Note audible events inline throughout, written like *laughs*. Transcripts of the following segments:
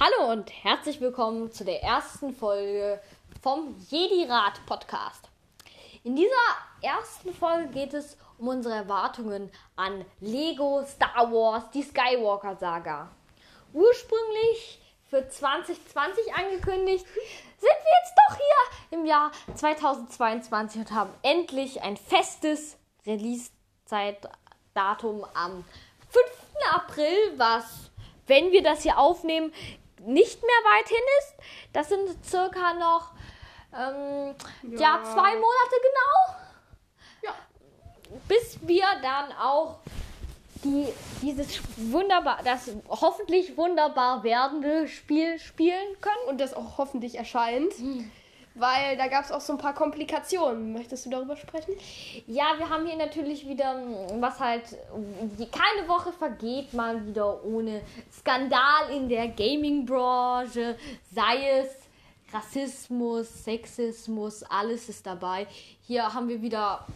Hallo und herzlich willkommen zu der ersten Folge vom Jedi Rat Podcast. In dieser ersten Folge geht es um unsere Erwartungen an Lego Star Wars, die Skywalker Saga. Ursprünglich für 2020 angekündigt, sind wir jetzt doch hier im Jahr 2022 und haben endlich ein festes Release-Zeitdatum am 5. April, was, wenn wir das hier aufnehmen, nicht mehr weit hin ist. Das sind circa noch ähm, ja. ja. zwei Monate genau. Ja. Bis wir dann auch die, dieses wunderbar, das hoffentlich wunderbar werdende Spiel spielen können. Und das auch hoffentlich erscheint. Mhm weil da gab es auch so ein paar Komplikationen. Möchtest du darüber sprechen? Ja, wir haben hier natürlich wieder, was halt, keine Woche vergeht mal wieder ohne Skandal in der Gaming-Branche, sei es Rassismus, Sexismus, alles ist dabei. Hier haben wir wieder,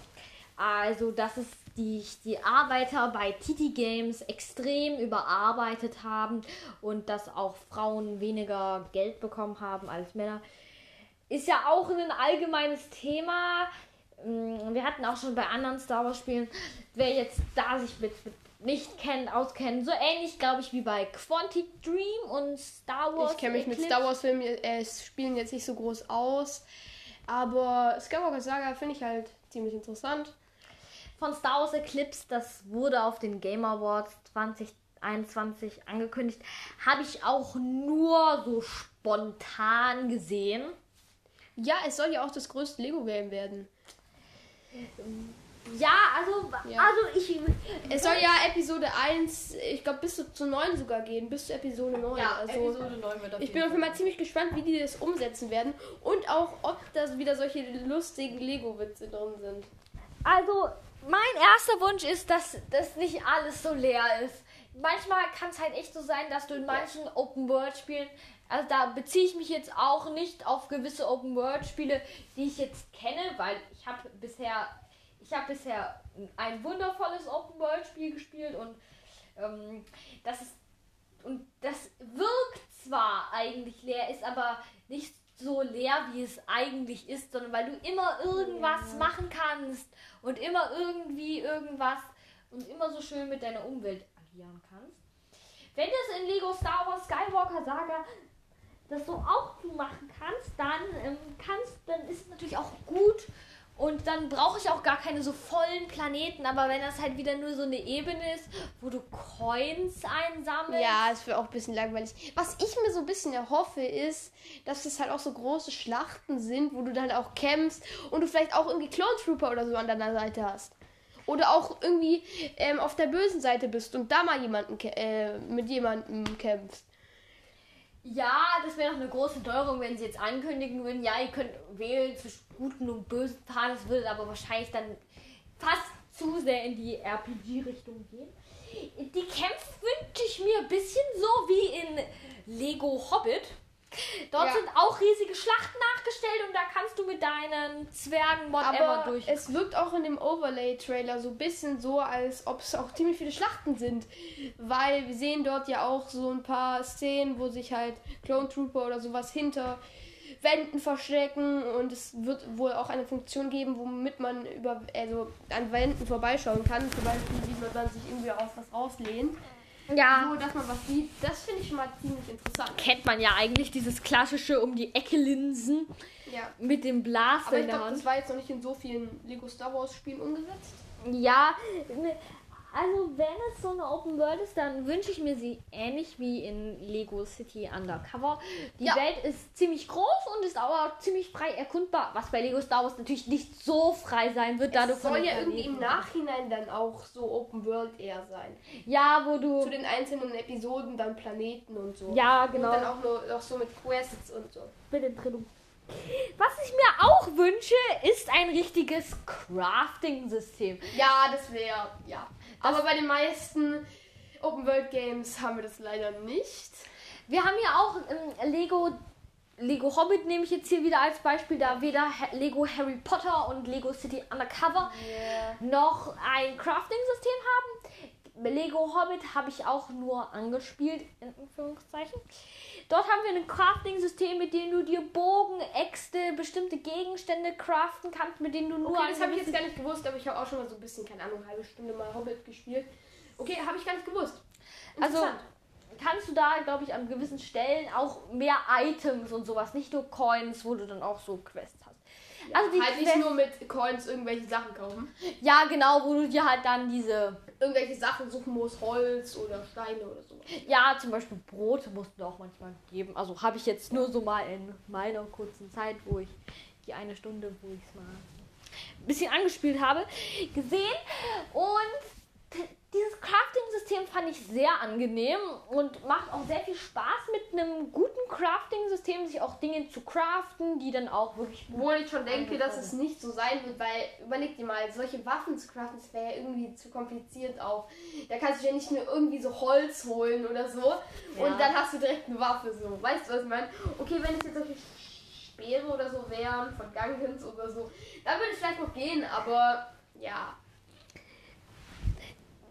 also dass es die, die Arbeiter bei Titi Games extrem überarbeitet haben und dass auch Frauen weniger Geld bekommen haben als Männer ist ja auch ein allgemeines Thema. Mm, wir hatten auch schon bei anderen Star Wars Spielen, wer jetzt da sich mit, mit nicht kennt, auskennt, so ähnlich glaube ich wie bei Quantic Dream und Star Wars. Ich kenne mich Eclipse. mit Star Wars Filmen, äh, Spielen jetzt nicht so groß aus, aber Skywalker Saga finde ich halt ziemlich interessant. Von Star Wars Eclipse, das wurde auf den Game Awards 2021 angekündigt, habe ich auch nur so spontan gesehen. Ja, es soll ja auch das größte Lego-Game werden. Ja, also, ja. also ich. Es soll ja Episode 1, ich glaube bis zu 9 sogar gehen, bis zu Episode 9. Ja, also, Episode 9 wird Ich bin auf jeden Fall ziemlich gespannt, wie die das umsetzen werden und auch, ob da wieder solche lustigen Lego-Witze drin sind. Also, mein erster Wunsch ist, dass das nicht alles so leer ist. Manchmal kann es halt echt so sein, dass du in manchen Open-World-Spielen also da beziehe ich mich jetzt auch nicht auf gewisse Open-World-Spiele, die ich jetzt kenne, weil ich habe bisher, ich habe bisher ein wundervolles Open-World-Spiel gespielt und ähm, das ist und das wirkt zwar eigentlich leer, ist aber nicht so leer, wie es eigentlich ist, sondern weil du immer irgendwas ja. machen kannst und immer irgendwie irgendwas und immer so schön mit deiner Umwelt agieren kannst. Wenn es in Lego Star Wars Skywalker Saga das so auch du machen kannst, dann ähm, kannst, dann ist es natürlich auch gut. Und dann brauche ich auch gar keine so vollen Planeten. Aber wenn das halt wieder nur so eine Ebene ist, wo du Coins einsammelst. Ja, es wäre auch ein bisschen langweilig. Was ich mir so ein bisschen erhoffe, ist, dass es halt auch so große Schlachten sind, wo du dann auch kämpfst und du vielleicht auch irgendwie Clone Trooper oder so an deiner Seite hast. Oder auch irgendwie ähm, auf der bösen Seite bist und da mal jemanden äh, mit jemandem kämpfst. Ja, das wäre noch eine große Teuerung, wenn sie jetzt ankündigen würden, ja, ihr könnt wählen zwischen guten und bösen Fahren. Das würde aber wahrscheinlich dann fast zu sehr in die RPG-Richtung gehen. Die Kämpfe wünsche ich mir ein bisschen so wie in Lego Hobbit. Dort ja. sind auch riesige Schlachten nachgestellt und da kannst du mit deinen Zwergen whatever durch. Es wirkt auch in dem Overlay-Trailer so ein bisschen so, als ob es auch ziemlich viele Schlachten sind. Weil wir sehen dort ja auch so ein paar Szenen, wo sich halt Clone Trooper oder sowas hinter Wänden verstecken und es wird wohl auch eine Funktion geben, womit man über also an Wänden vorbeischauen kann. Zum Beispiel, wie man sich irgendwie auf was rauslehnt. Ja. So, dass man was sieht. Das finde ich schon mal ziemlich interessant. Kennt man ja eigentlich dieses klassische um die Ecke Linsen. Ja. Mit dem Blaster. Aber ich glaube, das war jetzt noch nicht in so vielen Lego Star Wars Spielen umgesetzt. Ja, also wenn es so eine Open World ist, dann wünsche ich mir sie ähnlich wie in Lego City Undercover. Die ja. Welt ist ziemlich groß und ist aber ziemlich frei erkundbar, was bei Lego Star Wars natürlich nicht so frei sein wird, da du soll ja irgendwie im Nachhinein dann auch so Open World eher sein. Ja, wo du zu den einzelnen Episoden dann Planeten und so. Ja, genau. Und dann auch nur noch so mit Quests und so. Bitte Trennung. Was ich mir auch wünsche, ist ein richtiges Crafting-System. Ja, das wäre, ja. Aber bei den meisten Open World Games haben wir das leider nicht. Wir haben ja auch ähm, Lego Lego Hobbit nehme ich jetzt hier wieder als Beispiel, da weder Lego Harry Potter und Lego City Undercover yeah. noch ein Crafting-System haben. Lego Hobbit habe ich auch nur angespielt, in Anführungszeichen. Dort haben wir ein Crafting-System, mit dem du dir Bogen, Äxte, bestimmte Gegenstände craften kannst, mit denen du nur Okay, das habe ich jetzt gar nicht gewusst, aber ich habe auch schon mal so ein bisschen, keine Ahnung, eine halbe Stunde mal Hobbit gespielt. Okay, habe ich gar nicht gewusst. Also kannst du da, glaube ich, an gewissen Stellen auch mehr Items und sowas, nicht nur Coins, wo du dann auch so Quests hast. Also die halt nicht nur mit Coins irgendwelche Sachen kaufen. Ja, genau, wo du dir halt dann diese, Irgendwelche Sachen suchen musst, Holz oder Steine oder so. ja, zum Beispiel Brote mussten du auch manchmal geben. Also habe ich jetzt nur so mal in meiner kurzen Zeit, wo ich die eine Stunde, wo ich es mal ein bisschen angespielt habe, gesehen. Und dieses Crafting-System fand ich sehr angenehm und macht auch sehr viel Spaß mit einem guten Crafting-System, sich auch Dinge zu craften, die dann auch wirklich Obwohl ich schon denke, dass es nicht so sein wird, weil überleg dir mal, solche Waffen zu craften, das wäre ja irgendwie zu kompliziert auch. Da kannst du ja nicht nur irgendwie so Holz holen oder so und dann hast du direkt eine Waffe so. Weißt du, was ich meine? Okay, wenn es jetzt solche Speere oder so wären, von Gangens oder so, dann würde es vielleicht noch gehen, aber ja.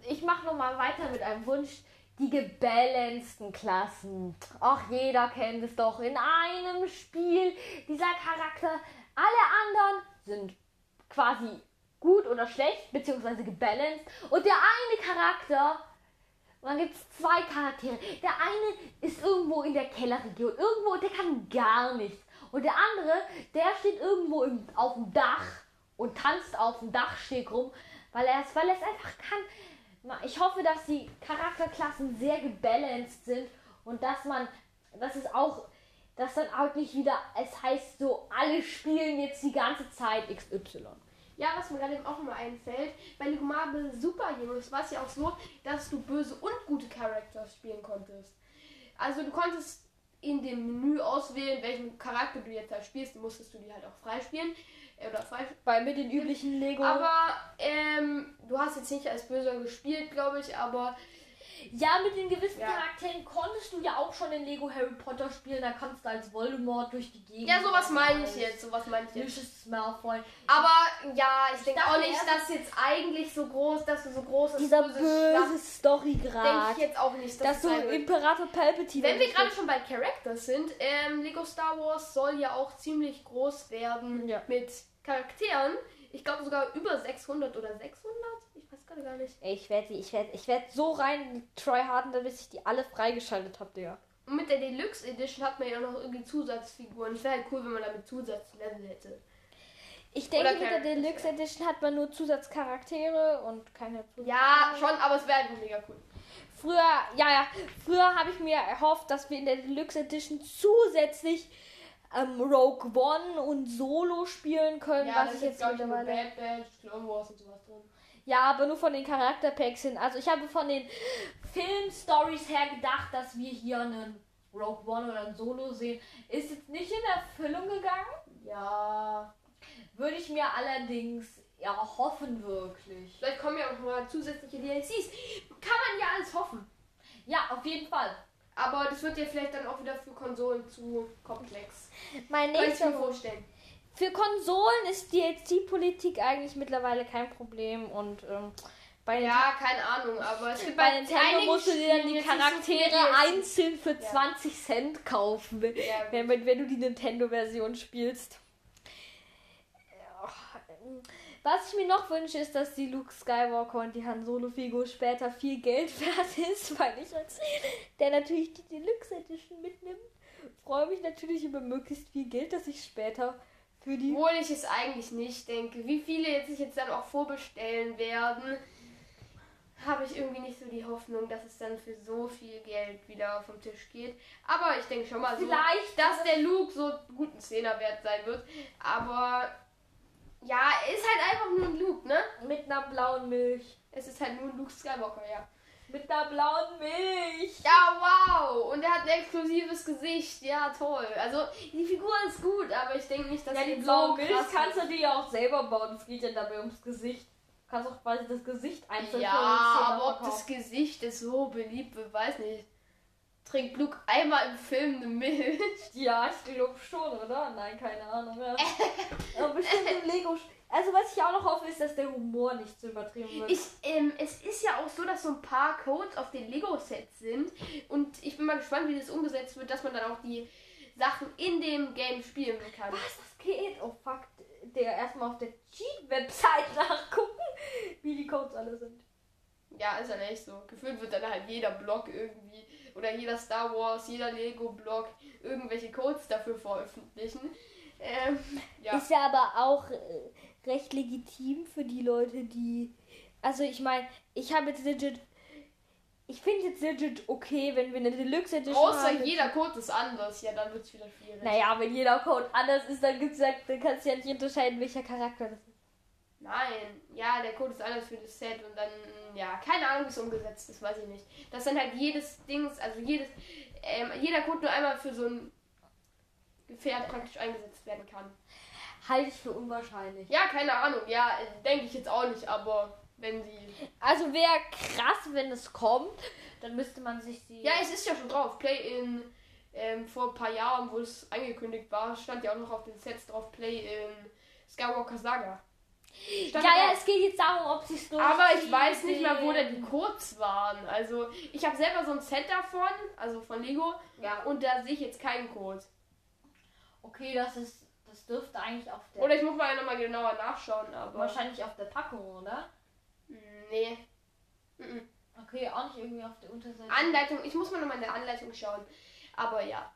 Ich mache noch mal weiter mit einem Wunsch. Die gebalanceden Klassen. Ach, jeder kennt es doch. In einem Spiel dieser Charakter. Alle anderen sind quasi gut oder schlecht, beziehungsweise gebalanced. Und der eine Charakter, dann gibt es zwei Charaktere. Der eine ist irgendwo in der Kellerregion. Irgendwo, der kann gar nichts. Und der andere, der steht irgendwo im, auf dem Dach und tanzt auf dem Dachsteg rum, weil er es weil er es einfach kann. Ich hoffe, dass die Charakterklassen sehr gebalanced sind und dass man, dass es auch, dass dann auch nicht wieder, es heißt so, alle spielen jetzt die ganze Zeit XY. Ja, was mir gerade eben auch immer einfällt, bei Lego Marvel Super Heroes war es ja auch so, dass du böse und gute Charakter spielen konntest. Also du konntest in dem Menü auswählen, welchen Charakter du jetzt halt spielst, musstest du die halt auch freispielen. Äh, oder frei Bei mit den üblichen Lego. aber ähm, du hast jetzt nicht als Böser gespielt, glaube ich, aber ja, mit den gewissen Ja. Charakteren konntest du ja auch schon in Lego Harry Potter spielen. Da kannst du als Voldemort durch die Gegend. ja, sowas meine ich jetzt, sowas meine ich jetzt. Lucius Malfoy. Aber ja, ich denke dachte auch nicht, dass jetzt eigentlich so groß, dass du so großes Dieser böses böse Story denke grad. ich jetzt auch nicht, dass Dass wird. Imperator Palpatine. Wenn wir ist. gerade schon bei Characters sind, ähm, Lego Star Wars soll ja auch ziemlich groß werden Ja. mit Charakteren. Ich glaube sogar über 600 oder 600. Ich weiß gerade gar nicht. Ey, ich werde ich werd, ich werd so rein Tryharden, bis ich die alle freigeschaltet habe, Digga. Und mit der Deluxe Edition hat man ja noch irgendwie Zusatzfiguren. Es wäre halt cool, wenn man damit Zusatzlevel hätte. Ich denke, Oder mit der Deluxe Edition hat man nur Zusatzcharaktere und keine Zusatz. Ja, schon, aber es wäre einfach mega cool. Früher, ja, ja, früher habe ich mir erhofft, dass wir in der Deluxe Edition zusätzlich ähm, Rogue One und Solo spielen können, Ja, was ich jetzt mittlerweile. Bad Batch, Clone Wars und sowas drin. Ja, aber nur von den Charakterpacks hin. Also ich habe von den Film-Stories her gedacht, dass wir hier einen Rogue One oder ein Solo sehen. Ist jetzt nicht in Erfüllung gegangen. Ja. Würde ich mir allerdings erhoffen, wirklich. Vielleicht kommen ja auch mal zusätzliche DLCs. Kann man ja alles hoffen. Ja, auf jeden Fall. Aber das wird ja vielleicht dann auch wieder für Konsolen zu komplex. Mein nächster mir vorstellen. Für Konsolen ist DLC-Politik eigentlich mittlerweile kein Problem und ähm, bei, Ja, keine Ahnung, aber es gibt bei Nintendo einigen musst du dir dann die so Charaktere DLCs. einzeln für Ja. 20 Cent kaufen, wenn, Ja, wenn, wenn, wenn du die Nintendo-Version spielst. Was ich mir noch wünsche, ist, dass die Luke Skywalker und die Han Solo-Figur später viel Geld *laughs* wert ist, weil ich als der natürlich die Deluxe Edition mitnimmt, freue mich natürlich über möglichst viel Geld, das ich später für die Obwohl ich es eigentlich nicht denke. Wie viele jetzt sich jetzt dann auch vorbestellen werden, habe ich irgendwie nicht so die Hoffnung, dass es dann für so viel Geld wieder vom Tisch geht. Aber ich denke schon mal so, Vielleicht, dass der Luke so gut ein Zehner wert sein wird. Aber ja, ist halt einfach nur ein Luke, ne? mit einer blauen Milch. Es ist halt nur ein Luke Skywalker, ja. Mit einer blauen Milch. Ja, wow! Und er hat ein exklusives Gesicht. Ja, toll. Also, die Figur ist gut, aber ich denke nicht, dass Ja, die so blaue Milch kannst du dir ja auch selber bauen. Es geht ja dabei ums Gesicht. Du kannst auch quasi das Gesicht einzeln Ja, aber ob das. Gesicht ist so beliebt weiß nicht. Trinkt Luke einmal im Film eine Milch? *laughs* Ja, ich glaube schon, oder? Nein, keine Ahnung. Ja. *laughs* aber bestimmt im Lego. Also was ich auch noch hoffe, ist, dass der Humor nicht zu übertrieben wird. Ich, ähm, es ist ja auch so, dass so ein paar Codes auf den Lego-Sets sind. Und ich bin mal gespannt, wie das umgesetzt wird, dass man dann auch die Sachen in dem Game spielen kann. was, das geht? Oh fuck. Der erstmal auf der Cheat-Website *laughs* nachgucken, wie die Codes alle sind. Ja, ist halt echt so. Gefühlt wird dann halt jeder Blog irgendwie oder jeder Star Wars, jeder Lego-Blog irgendwelche Codes dafür veröffentlichen. Ähm, ja. Ist ja aber auch äh, recht legitim für die Leute, die. Also ich meine, ich habe jetzt legit. Ich finde jetzt legit okay, wenn wir eine Deluxe Edition Außer haben. jeder Code ist anders, ja, dann wird es wieder schwierig. Naja, wenn jeder Code anders ist, dann gibt's ja, dann kannst du ja nicht unterscheiden, welcher Charakter das ist. Nein, ja, der Code ist anders für das Set und dann, ja, keine Ahnung, wie es umgesetzt ist, weiß ich nicht. Das dann halt jedes Dings, also jedes, ähm, jeder Code nur einmal für so ein Gefährt praktisch eingesetzt werden kann. Halte ich für unwahrscheinlich. Ja, keine Ahnung, ja, denke ich jetzt auch nicht, aber wenn sie. Also wäre krass, wenn es kommt, dann müsste man sich die. Ja, es ist ja schon drauf. Play in, ähm, vor ein paar Jahren, wo es angekündigt war, stand ja auch noch auf den Sets drauf, Play in Skywalker Saga. Stand ja, ja, es geht jetzt darum, ob sie es Aber ich weiß nicht mehr, wo denn die Codes waren. Also, ich habe selber so ein Set davon, also von Lego, Ja, und da sehe ich jetzt keinen Code. okay, das ist. Das dürfte eigentlich auf der. Oder ich muss mal nochmal genauer nachschauen, aber. wahrscheinlich auf der Packung, oder? Nee. Mhm. Okay, auch nicht irgendwie auf der Unterseite. Anleitung, ich muss mal nochmal in der Anleitung schauen. Aber ja.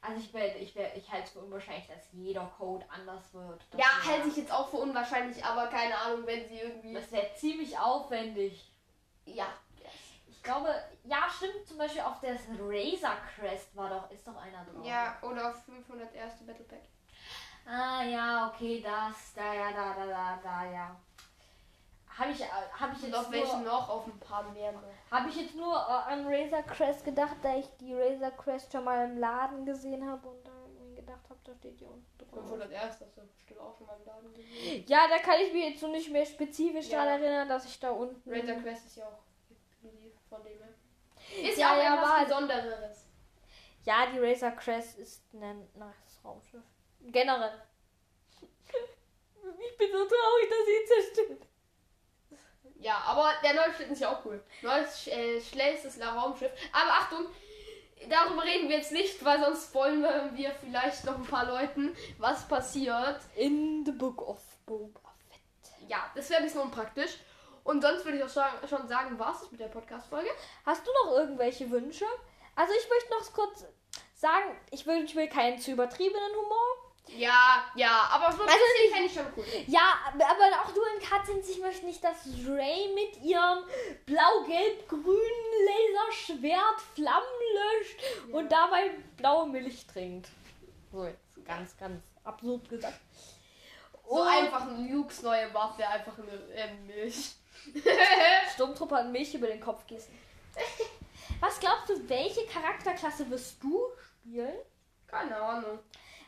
Also ich werde, ich werde, ich halte es für unwahrscheinlich, dass jeder Code anders wird. Ja, hält sich jetzt auch für unwahrscheinlich, aber keine Ahnung, wenn sie irgendwie. Das wäre ziemlich aufwendig. Ja. Ich glaube, ja, stimmt. Zum Beispiel auf der Razor Crest war doch, ist doch einer drauf. Ja, oder auf 500 erste Battle Pack. Ah ja, okay, das, da, ja, da, da, da, da, ja. Habe ich, äh, habe ich Und jetzt auf welchen noch? Auf ein paar mehr noch. habe ich jetzt nur äh, an Razor Crest gedacht, da ich die Razor Crest schon mal im Laden gesehen habe und da mir gedacht habe, da steht die unten drauf. 500 erst, hast du bestimmt auch schon mal im Laden gesehen. Ja, da kann ich mir jetzt so nicht mehr spezifisch Ja. daran erinnern, dass ich da unten. Razor Quest ist ja auch von dem her. Ist Ja, auch ja, etwas Besonderes. Ja, die Razor Crest ist ein neues Raumschiff. Generell. *laughs* Ich bin so traurig, dass sie zerstört. Ja, aber der neue Schlitten ist ja auch cool. Neues, äh, schnellstes Raumschiff. Aber Achtung, darüber reden wir jetzt nicht, weil sonst wollen wir, vielleicht noch ein paar Leuten, was passiert. In the Book of Boba Fett. Ja, das wäre ein bisschen unpraktisch. Und sonst würde ich auch schon sagen, war es mit der Podcast-Folge. Hast du noch irgendwelche Wünsche? Also ich möchte noch kurz sagen, ich will, ich will keinen zu übertriebenen Humor. Ja, ja, aber so Also fände ich schon cool. Ja, aber auch du in Cutscenes, ich möchte nicht, dass Ray mit ihrem blau-gelb-grünen Laserschwert Flammen löscht und dabei blaue Milch trinkt. So jetzt ganz, ganz absurd gesagt. So Und einfach ein Lukes neue Waffe, einfach eine äh, Milch. *laughs* Sturmtruppe an Milch über den Kopf gießen. Was glaubst du, welche Charakterklasse wirst du spielen? Keine Ahnung.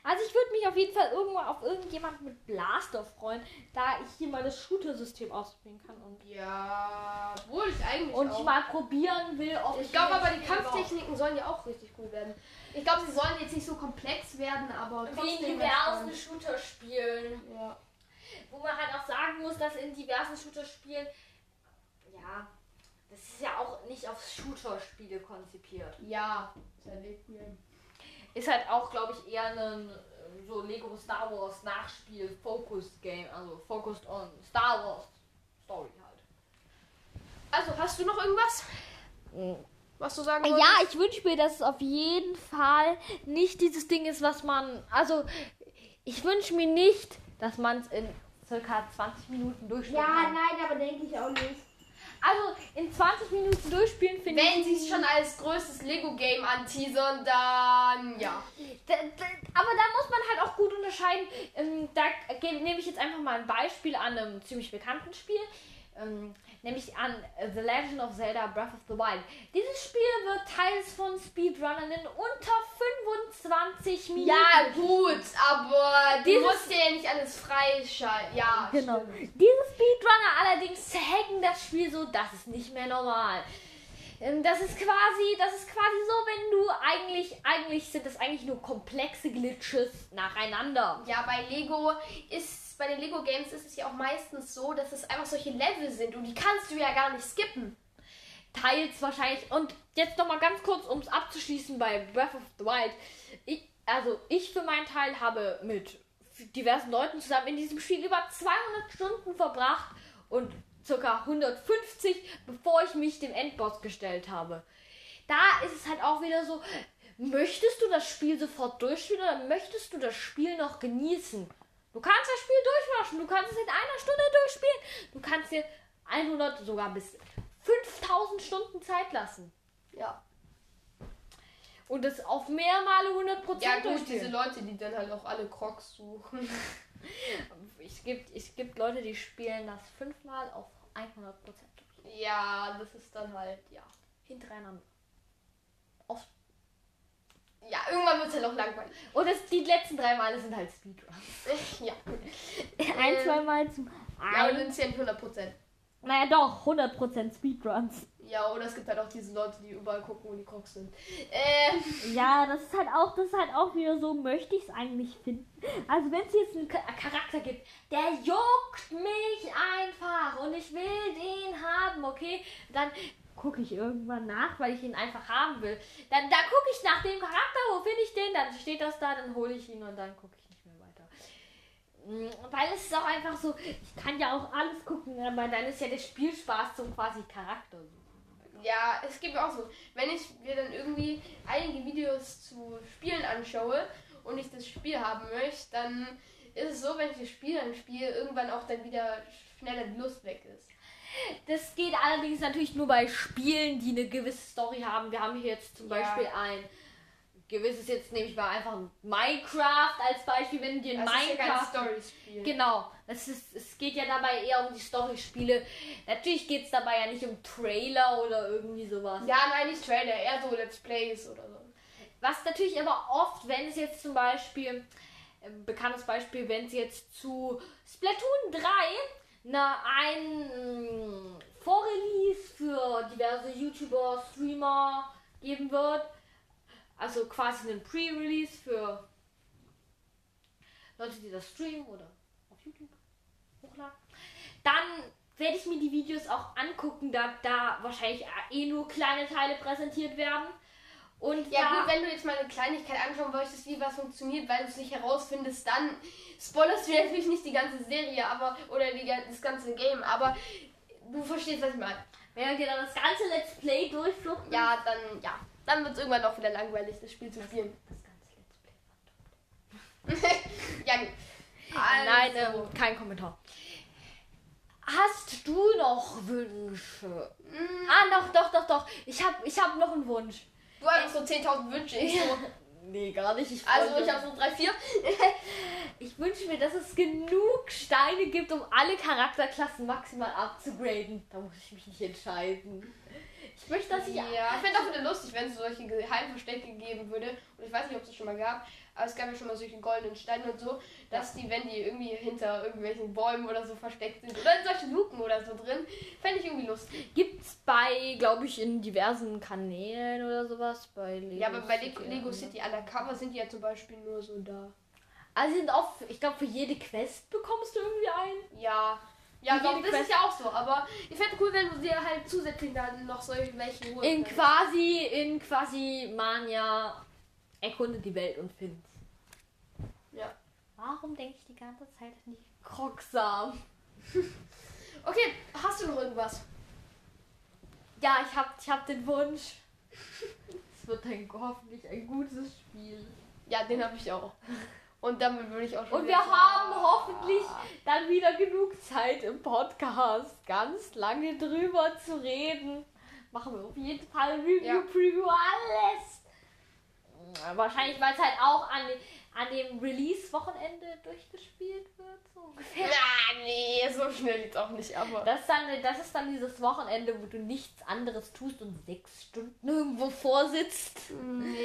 Also ich würde mich auf jeden Fall irgendwo auf irgendjemand mit Blaster freuen, da ich hier mal das Shooter-System ausprobieren kann und, Ja, wohl ich eigentlich und ich mal probieren will, ob Ich glaube aber, die Kampftechniken sollen ja auch richtig cool werden. Ich glaube, sie sollen jetzt nicht so komplex werden, aber wie in diversen. Shooter-Spielen. Ja. Wo man halt auch sagen muss, dass in diversen Shooter-Spielen, ja, das ist ja auch nicht auf Shooter-Spiele konzipiert. Ja, zerlegt mir. Ist halt auch, glaube ich, eher ein äh, so Lego Star Wars Nachspiel Focus Game, also focused on Star Wars Story halt. Also, hast du noch irgendwas, was du sagen wolltest? Ja, ich wünsche mir, dass es auf jeden Fall nicht dieses Ding ist, was man. Also, ich wünsche mir nicht, dass man es in circa 20 Minuten durchspielen kann. nein, aber denke ich auch nicht. Also, in 20 Minuten durchspielen finde ich. Wenn sie es schon als größtes Lego-Game anteasern, dann ja. Da, da, aber da muss man halt auch gut unterscheiden. Ähm, da nehme ich jetzt einfach mal ein Beispiel an einem ziemlich bekannten Spiel. Ähm, nämlich an The Legend of Zelda Breath of the Wild. Dieses Spiel wird teils von Speedrunnern in unter 25 Minuten. Ja, gut, aber du musst ja nicht alles freischalten. Ja, Genau. stimmt. Diese Speedrunner allerdings hacken das Spiel so, das ist nicht mehr normal. Ähm, Das ist quasi, das ist quasi so, wenn du eigentlich, eigentlich sind das eigentlich nur komplexe Glitches nacheinander. Ja, bei Lego ist bei den Lego Games ist es ja auch meistens so, dass es einfach solche Level sind und die kannst du ja gar nicht skippen. Teils wahrscheinlich. Und jetzt noch mal ganz kurz, um es abzuschließen bei Breath of the Wild. Ich, also ich für meinen Teil habe mit diversen Leuten zusammen in diesem Spiel über 200 Stunden verbracht und circa 150, bevor ich mich dem Endboss gestellt habe. Da ist es halt auch wieder so, möchtest du das Spiel sofort durchspielen oder möchtest du das Spiel noch genießen? Du kannst das Spiel durchwaschen, du kannst es in einer Stunde durchspielen, du kannst dir 100, sogar bis 5000 Stunden Zeit lassen. Ja. Und das auf mehrmale 100 Prozent Ja, gut, diese Leute, die dann halt auch alle Crocs suchen. Es gibt, es gibt Leute, die spielen das fünfmal auf 100 Prozent durch. Ja, das ist dann halt, ja. Hintereinander. Ja, irgendwann wird es halt auch langweilig. Und das, die letzten drei Male sind halt Speedruns. *laughs* ja. Ein, Ähm, zwei Mal zum. Ja, und dann ja nicht 100%. naja, doch, 100% Speedruns. Ja, oder es gibt halt auch diese Leute, die überall gucken, wo die Crocs sind. Ähm, Ja, das ist halt auch, das ist halt auch wieder so, möchte ich es eigentlich finden. Also wenn es jetzt einen Cha- Charakter gibt, der juckt mich einfach und ich will den haben, okay, dann gucke ich irgendwann nach, weil ich ihn einfach haben will. Dann da gucke ich nach dem Charakter, wo finde ich den, dann steht das da, dann hole ich ihn und dann gucke ich nicht mehr weiter. Mm, Weil es ist auch einfach so, ich kann ja auch alles gucken, aber dann ist ja der Spielspaß zum quasi Charakter. ja, es gibt auch so. Wenn ich mir dann irgendwie einige Videos zu Spielen anschaue und ich das Spiel haben möchte, dann ist es so, wenn ich das Spiel dann spiele, irgendwann auch dann wieder schneller die Lust weg ist. Das geht allerdings natürlich nur bei Spielen, die eine gewisse Story haben. Wir haben hier jetzt zum Ja. Beispiel ein gewisses, jetzt nehme ich mal einfach Minecraft als Beispiel, wenn du dir Das ist ja Minecraft. Genau, es, ist, es geht ja dabei eher um die Story-Spiele. Natürlich geht es dabei ja nicht um Trailer oder irgendwie sowas. Ja, nein, nicht Trailer, eher so Let's Plays oder so. Was natürlich aber oft, wenn es jetzt zum Beispiel, ein bekanntes Beispiel, wenn es jetzt zu Splatoon 3 na, ein mm, Vorrelease für diverse YouTuber, Streamer geben wird, also quasi einen Pre-Release für Leute, die das streamen oder auf YouTube hochladen, dann werde ich mir die Videos auch angucken, da da wahrscheinlich eh nur kleine Teile präsentiert werden. Und Ja da, gut, wenn du jetzt mal eine Kleinigkeit anschauen möchtest, wie was funktioniert, weil du es nicht herausfindest, dann spoilerst du *laughs* natürlich nicht die ganze Serie, aber oder die, das ganze Game, aber du verstehst, was ich meine. Wenn wir dann das ganze Let's Play durchfluchten. Ja, dann ja, dann wird es irgendwann auch wieder langweilig, das Spiel zu spielen. Das ganze Let's Play. *laughs* ja gut. Nein, Also, ähm, kein Kommentar. Hast du noch Wünsche? mm, Ah, doch, doch, doch, doch. Ich hab, ich hab noch einen Wunsch. Du hast so 10.000 Wünsche. Ich so, *laughs* Nee, gar nicht. Ich also ich habe so drei, vier. *laughs* ich wünsche mir, dass es genug Steine gibt, um alle Charakterklassen maximal abzugraden. Da muss ich mich nicht entscheiden. Ich möchte, dass ich Ja, ich fände auch wieder lustig, wenn es solche Geheimverstecke geben würde. Und ich weiß nicht, ob es das schon mal gab, aber es gab ja schon mal solche goldenen Steine und so, dass die, wenn die irgendwie hinter irgendwelchen Bäumen oder so versteckt sind oder in solchen Luken oder so drin, fände ich irgendwie lustig. Gibt's bei, glaube ich, in diversen Kanälen oder sowas. Bei Lego Ja, aber bei Lego, City, Lego. City Undercover sind die ja zum Beispiel nur so da. Also sind auch, ich glaube, für jede Quest bekommst du irgendwie einen. Ja. Ja, doch, das Quest- ist ja auch so, aber ich fände cool, wenn du dir halt zusätzlich dann noch solche welche holst. In quasi, in quasi Mania erkunde die Welt und find's. Ja. Warum denke ich die ganze Zeit an die Krocksam? *laughs* Okay, hast du noch irgendwas? Ja, ich hab, ich hab den Wunsch. Es wird ein, hoffentlich ein gutes Spiel. Ja, den habe ich auch. Und damit würde ich auch schon Und wir haben hoffentlich dann wieder genug Zeit im Podcast, ganz lange drüber zu reden. Machen wir auf jeden Fall Review, Ja. Preview, alles. Wahrscheinlich, weil es halt auch an, an dem Release-Wochenende durchgespielt wird, so ungefähr. Ja, nee, so schnell jetzt auch nicht, aber. Das ist, dann, das ist dann dieses Wochenende, wo du nichts anderes tust und sechs Stunden irgendwo vorsitzt.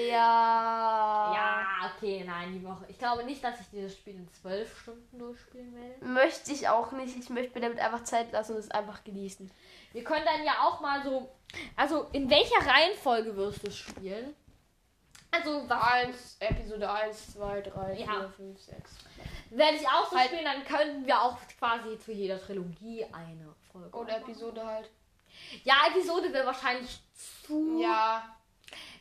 Ja. Ja, okay, nein, die Woche. Ich glaube nicht, dass ich dieses Spiel in zwölf Stunden durchspielen werde. Möchte ich auch nicht. Ich möchte mir damit einfach Zeit lassen und es einfach genießen. Wir können dann ja auch mal so. Also, in welcher Reihenfolge wirst du es spielen? Also, was 1, Episode 1, 2, 3, Ja. 4, 5, 6. werde ich auch so Halt- spielen, dann könnten wir auch quasi zu jeder Trilogie eine Folge. Oder Episode halt. Ja, Episode wäre wahrscheinlich zu. Ja,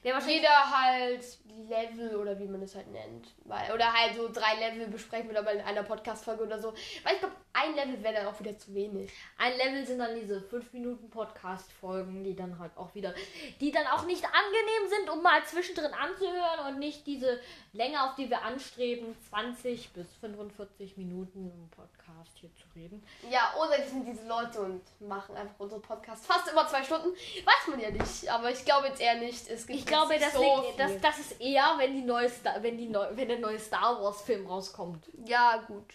Wäre wahrscheinlich. jeder halt Level oder wie man es halt nennt. Weil, oder halt so drei Level besprechen wir dann mal in einer Podcast-Folge oder so. Weil ich glaube, ein Level wäre dann auch wieder zu wenig. Ein Level sind dann diese 5 Minuten Podcast-Folgen, die dann halt auch wieder, die dann auch nicht angenehm sind, um mal zwischendrin anzuhören und nicht diese Länge, auf die wir anstreben, 20 bis 45 Minuten im Podcast hier zu reden. Ja, oder die sind diese Leute und machen einfach unsere Podcast fast immer zwei Stunden. Weiß man ja nicht, aber ich glaube jetzt eher nicht. Es gibt Ich glaube, das, so liegt, das, das ist eher, wenn, die neue Star, wenn, die neu, wenn der neue Star Wars-Film rauskommt. Ja, gut.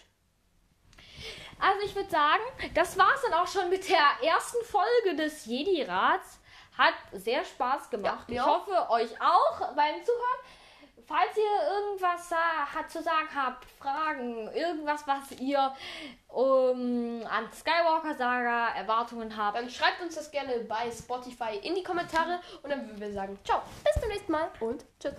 Also ich würde sagen, das war es dann auch schon mit der ersten Folge des Jedi-Rats. Hat sehr Spaß gemacht. Ja, ich mir hoffe, euch auch beim Zuhören. Falls ihr irgendwas hat zu sagen habt, Fragen, irgendwas, was ihr um, an Skywalker Saga Erwartungen habt, Dann schreibt uns das gerne bei Spotify in die Kommentare und dann würden wir sagen, ciao, bis zum nächsten Mal und tschüss.